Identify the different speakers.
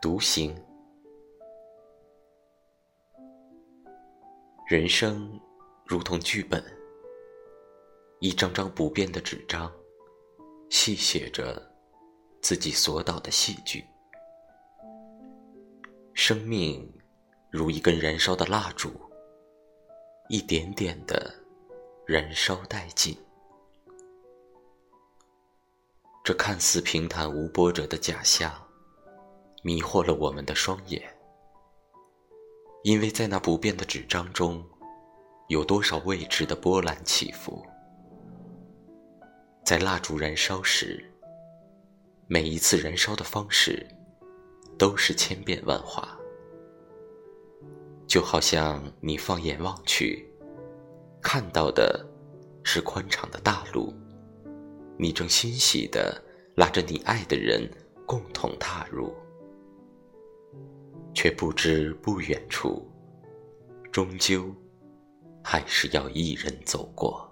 Speaker 1: 独行，人生如同剧本，一张张不变的纸张，细写着自己所导的戏剧。生命如一根燃烧的蜡烛，一点点的燃烧殆尽。这看似平坦无波折的假象。迷惑了我们的双眼，因为在那不变的纸张中，有多少未知的波澜起伏。在蜡烛燃烧时，每一次燃烧的方式都是千变万化，就好像你放眼望去，看到的是宽敞的大路，你正欣喜地拉着你爱的人共同踏入。却不知不远处，终究还是要一人走过。